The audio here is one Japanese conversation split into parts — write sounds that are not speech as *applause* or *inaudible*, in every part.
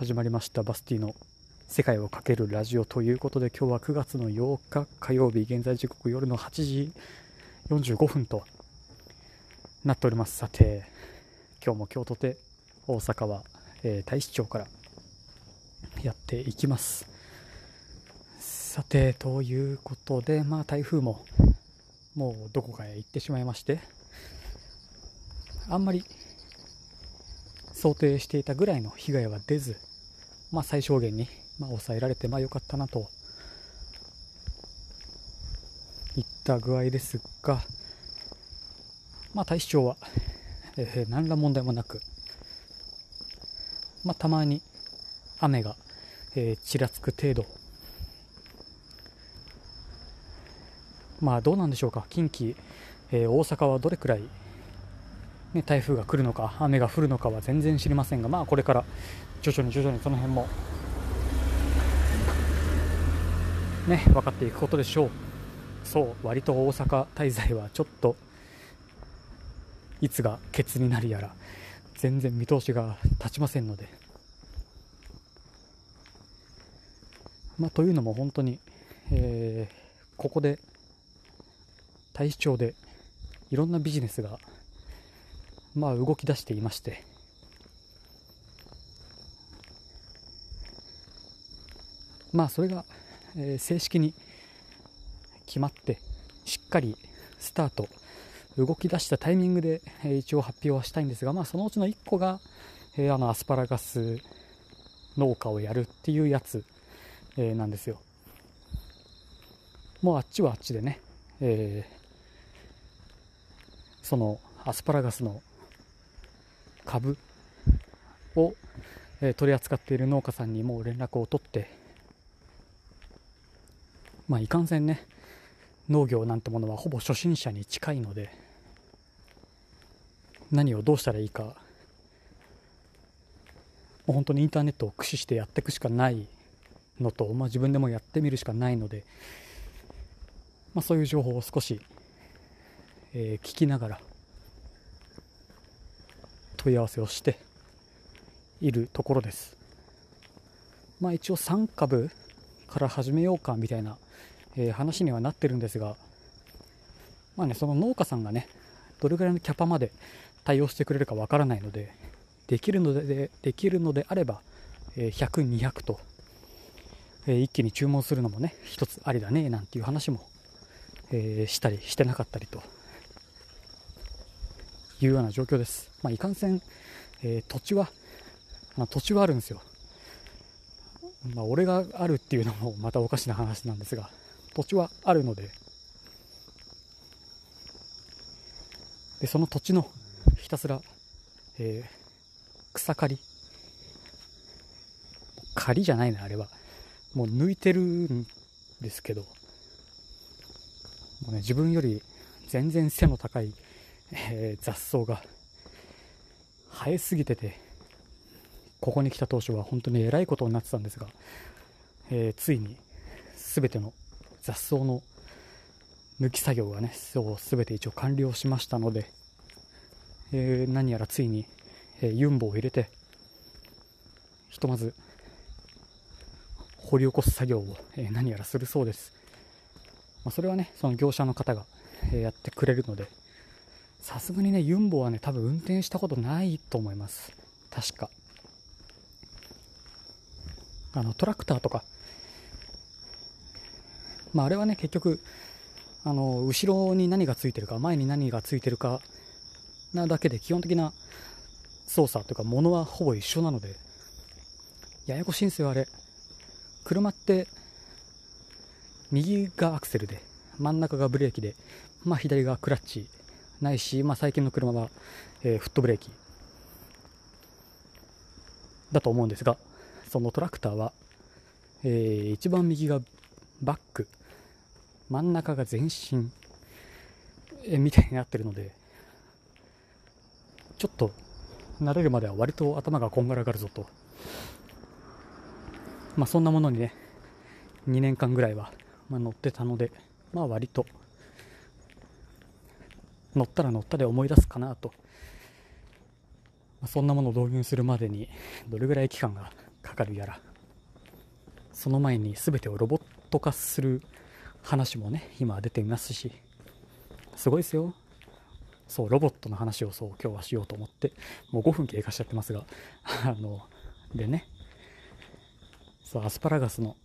始まりましたバスティの世界をかけるラジオということで今日は9月の8日火曜日現在時刻夜の8時45分となっております。さて今日も今日とて大阪は、えー、大使町からやっていきますさてということでまあ台風ももうどこかへ行ってしまいましてあんまり想定していたぐらいの被害は出ず、まあ、最小限に、まあ、抑えられてまあ良かったなと。いった具合ですが、まあ、大使町は、えー、何ら問題もなく、まあ、たまに雨が、えー、ちらつく程度。まあどうなんでしょうか。近畿、えー、大阪はどれくらいね、台風が来るのか雨が降るのかは全然知りませんが、まあ、これから徐々に徐々にその辺も、ね、分かっていくことでしょう。そう割と大阪滞在はちょっといつがケツになるやら全然見通しが立ちませんので、まあ、というのも本当に、えー、ここで大使町でいろんなビジネスがまあ、動き出していましてまあそれが、えー、正式に決まってしっかりスタート動き出したタイミングで、えー、一応発表はしたいんですが、まあ、そのうちの1個が、えー、あのアスパラガス農家をやるっていうやつ、えー、なんですよ。もうあっちはあっちでね、えー、そのアスパラガスの株を、え取り扱っている農家さんにもう連絡を取って、まあ、いかんせんね農業なんてものはほぼ初心者に近いので何をどうしたらいいかもう本当にインターネットを駆使してやっていくしかないのと、まあ、自分でもやってみるしかないので、まあ、そういう情報を少し、えー、聞きながら問い合わせをしているところです。まあ一応3株から始めようかみたいな、え、話にはなってるんですが、まあね、その農家さんがね、どれぐらいのキャパまで対応してくれるかわからないので、できるので、できるのであれば、え、100、200と、え、一気に注文するのもね、一つありだね、なんていう話も、え、したりしてなかったりというような状況です。まあ、いかんせん、え、土地は、まあ、土地はあるんですよ。まあ、俺があるっていうのもまたおかしな話なんですが、土地はあるので、で、その土地のひたすら、えー、草刈り。刈りじゃないな、あれは。もう抜いてるんですけど、もうね、自分より全然背の高いえー、雑草が生えすぎててここに来た当初は本当にえらいことになってたんですが、えー、ついに全ての雑草の抜き作業がねそう全て一応完了しましたので、えー、何やらついに、えー、ユンボを入れてひとまず掘り起こす作業を、えー、何やらするそうです、まあ、それはねその業者の方が、えやってくれるのでさすがにね、ユンボはね、多分運転したことないと思います。確か。あの、トラクターとか。まあ、あれはね、結局、あの、後ろに何がついてるか、前に何がついてるか、なだけで、基本的な操作というか、ものはほぼ一緒なので、ややこしいんですよ、あれ。車って、右がアクセルで、真ん中がブレーキで、まあ、左がクラッチないし、まあ、最近の車は、えー、フットブレーキだと思うんですがそのトラクターは、えー、一番右がバック真ん中が前進、え、みたいになってるのでちょっと慣れるまでは割と頭がこんがらがるぞと。まあそんなものにね2年間ぐらいは、まあ、乗ってたのでまあ割と乗ったら乗ったで思い出すかなと、まあ、そんなものを導入するまでにどれぐらい期間がかかるやらその前に全てをロボット化する話もね今出ていますしすごいですよ。そうロボットの話をそう今日はしようと思ってもう5分経過しちゃってますが *laughs* あのでねそうアスパラガスの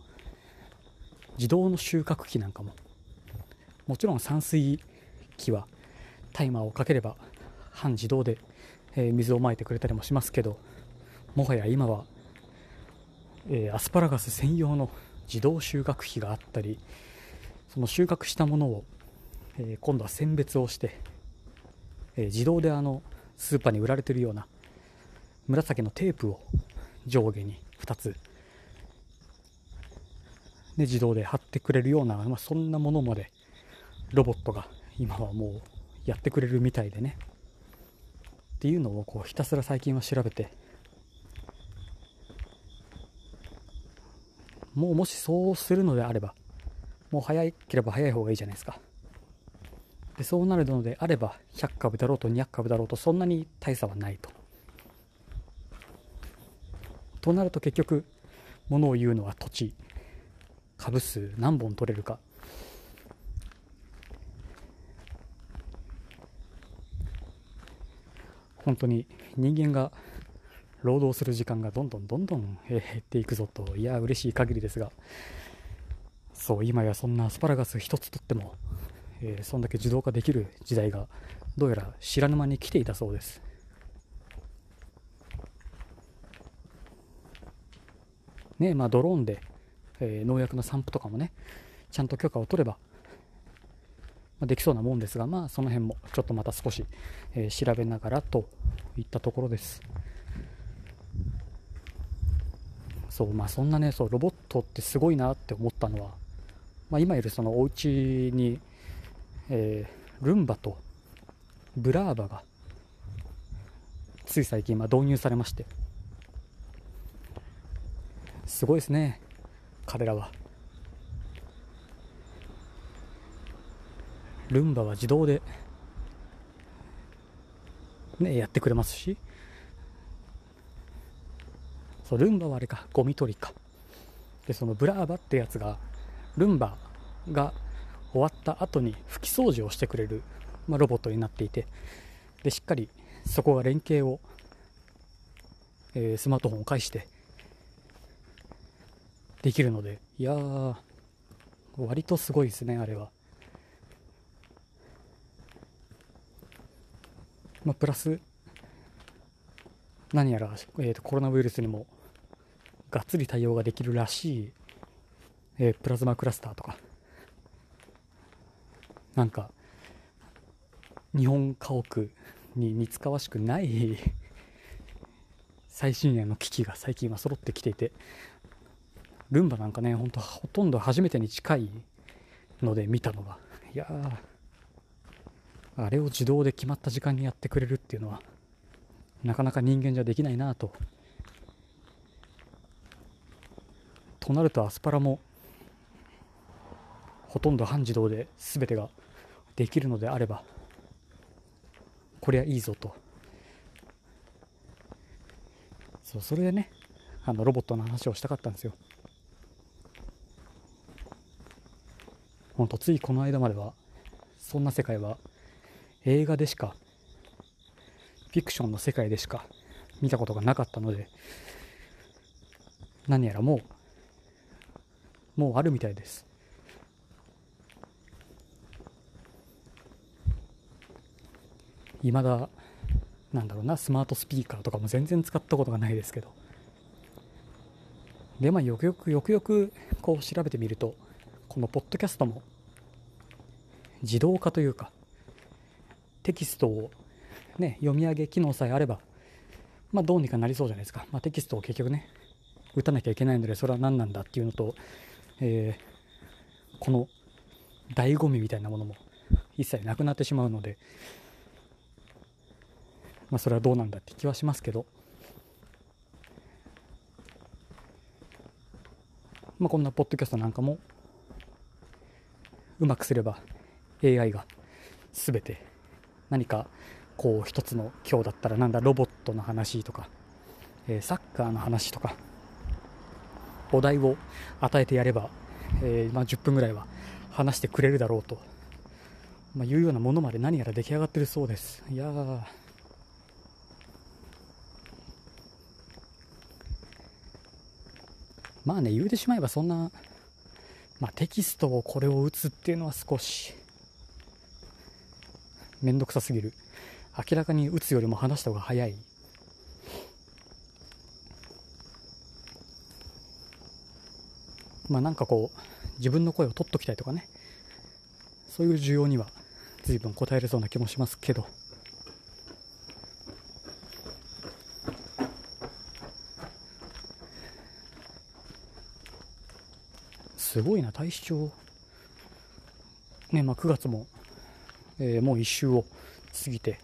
自動の収穫機なんかももちろん散水機はタイマーをかければ半自動で、えー、水をまいてくれたりもしますけどもはや今は、えー、アスパラガス専用の自動収穫機があったりその収穫したものを、えー、今度は選別をして、え自動であのスーパーに売られているような紫のテープを上下に2つで自動で貼ってくれるような、まあ、そんなものまでロボットが今はもうやってくれるみたいでね。っていうのをこうひたすら最近は調べてもうもしそうするのであればもう早ければ早い方がいいじゃないですか。でそうなるのであれば100株だろうと200株だろうとそんなに大差はないと。となると結局ものを言うのは土地。株数何本取れるか。本当に人間が労働する時間がどんどんどんどん減っていくぞといや嬉しい限りですが。そう今やそんなアスパラガス一つとっても、えー、そんだけ自動化できる時代がどうやら知らぬ間に来ていたそうですねまあドローンで、えー、農薬の散布とかもねちゃんと許可を取ればまあできそうなもんですが、まあ、その辺もちょっとまた少し、えー、調べながらといったところです。そうまあ、そんなねそうロボットってすごいなって思ったのは、まあ、今いるそのお家に、えー、ルンバとブラーバがつい最近ま導入されまして。すごいですね彼らは。ルンバは自動で、ね、やってくれますし。そうルンバはあれかゴミ取りか。でそのブラーバってやつがルンバが終わった後に拭き掃除をしてくれる、まあ、ロボットになっていてでしっかりそこが連携を、えー、スマートフォンを介してできるのでいやー割とすごいですねあれは。まあ、プラス何やら、えーと、コロナウイルスにもがっつり対応ができるらしい、えー、プラズマクラスターとか。なんか日本家屋に似つかわしくない *laughs* 最新鋭の機器が最近は揃ってきていて。ルンバなんかねほんとほとんど初めてに近いので見たのが。いやあれを自動で決まった時間にやってくれるっていうのはなかなか人間じゃできないなと。となるとアスパラもほとんど半自動で全てができるのであればこりゃいいぞと。そうそれでねあのロボットの話をしたかったんですよ。ほんとついこの間まではそんな世界は映画でしかフィクションの世界でしか見たことがなかったので何やらもうもうあるみたいです。いまだなんだろうなスマートスピーカーとかも全然使ったことがないですけど。でまあよくよくよくよくこう調べてみるとこのポッドキャストも自動化というかテキストを、ね、読み上げ機能さえあれば、まあ、どうにかなりそうじゃないですか、まあ、テキストを結局ね打たなきゃいけないのでそれは何なんだっていうのと、えー、この醍醐味みたいなものも一切なくなってしまうので、まあ、それはどうなんだって気はしますけど、まあ、こんなポッドキャストなんかもうまくすれば AI が全て何かこう一つの今日だったらなんだロボットの話とか、えー、サッカーの話とかお題を与えてやれば、えー、まあ、10分ぐらいは話してくれるだろうと、まあ、いうようなものまで何やら出来上がってるそうです。いやー。まあね言うてしまえばそんな、まあ、テキストをこれを打つっていうのは少しめんどくさすぎる。明らかに打つよりも話した方が早い。まあなんかこう自分の声を取っときたいとかね。そういう需要には随分応えれそうな気もしますけど。すごいな大視聴ねまあ9月も、えー、もう1周を過ぎて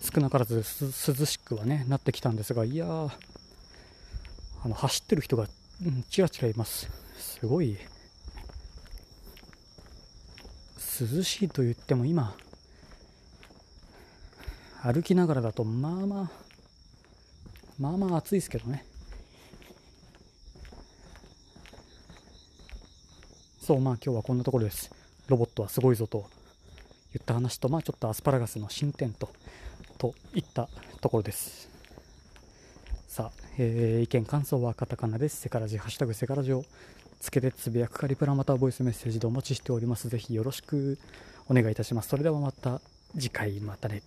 少なからず涼しくはねなってきたんですがいやあの走ってる人が、うん、ちらちらいます。すごい。涼しいと言っても今歩きながらだとまあまあまあまあ暑いですけどね。そうまあ今日はこんなところです。ロボットはすごいぞと言った話とまあちょっとアスパラガスの進展とといったところです。さあ、えー、意見感想はカタカナです。セカラジハッシュタグセカラジをつけてつぶやくかリプラまたはボイスメッセージでお待ちしております。ぜひよろしくお願いいたします。それではまた次回またね。